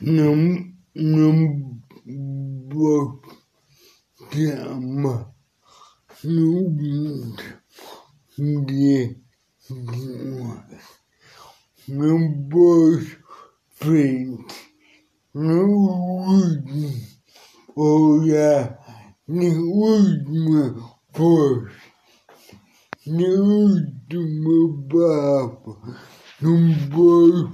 Nimm, nimm, Bock, Gamma, Jugend, G, G, Nimm, Bock, Fink, Jugend, Oh ja, nicht mehr Bock, nicht mehr Bock, nimm, Bock,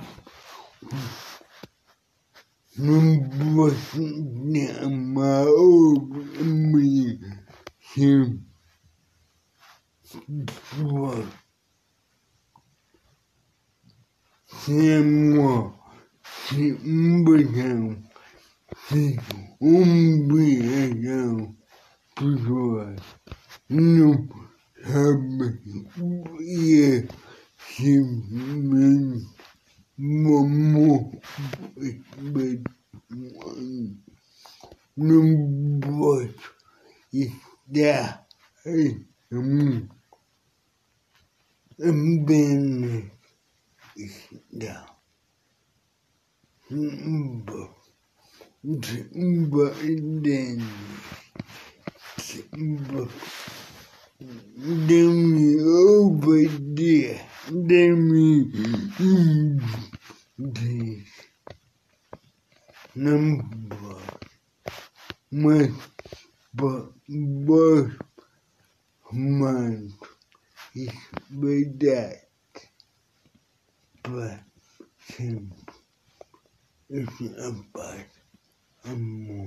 você amar oh, alguém que sua se amor, se ambição, se ambição, pessoas não sabem o que é simplesmente amor espiritual. Não posso estar apenas estar. Simba, Simba dê-me entender. Não posso, mas posso mais verdade para sempre. Esse é a paz, amor.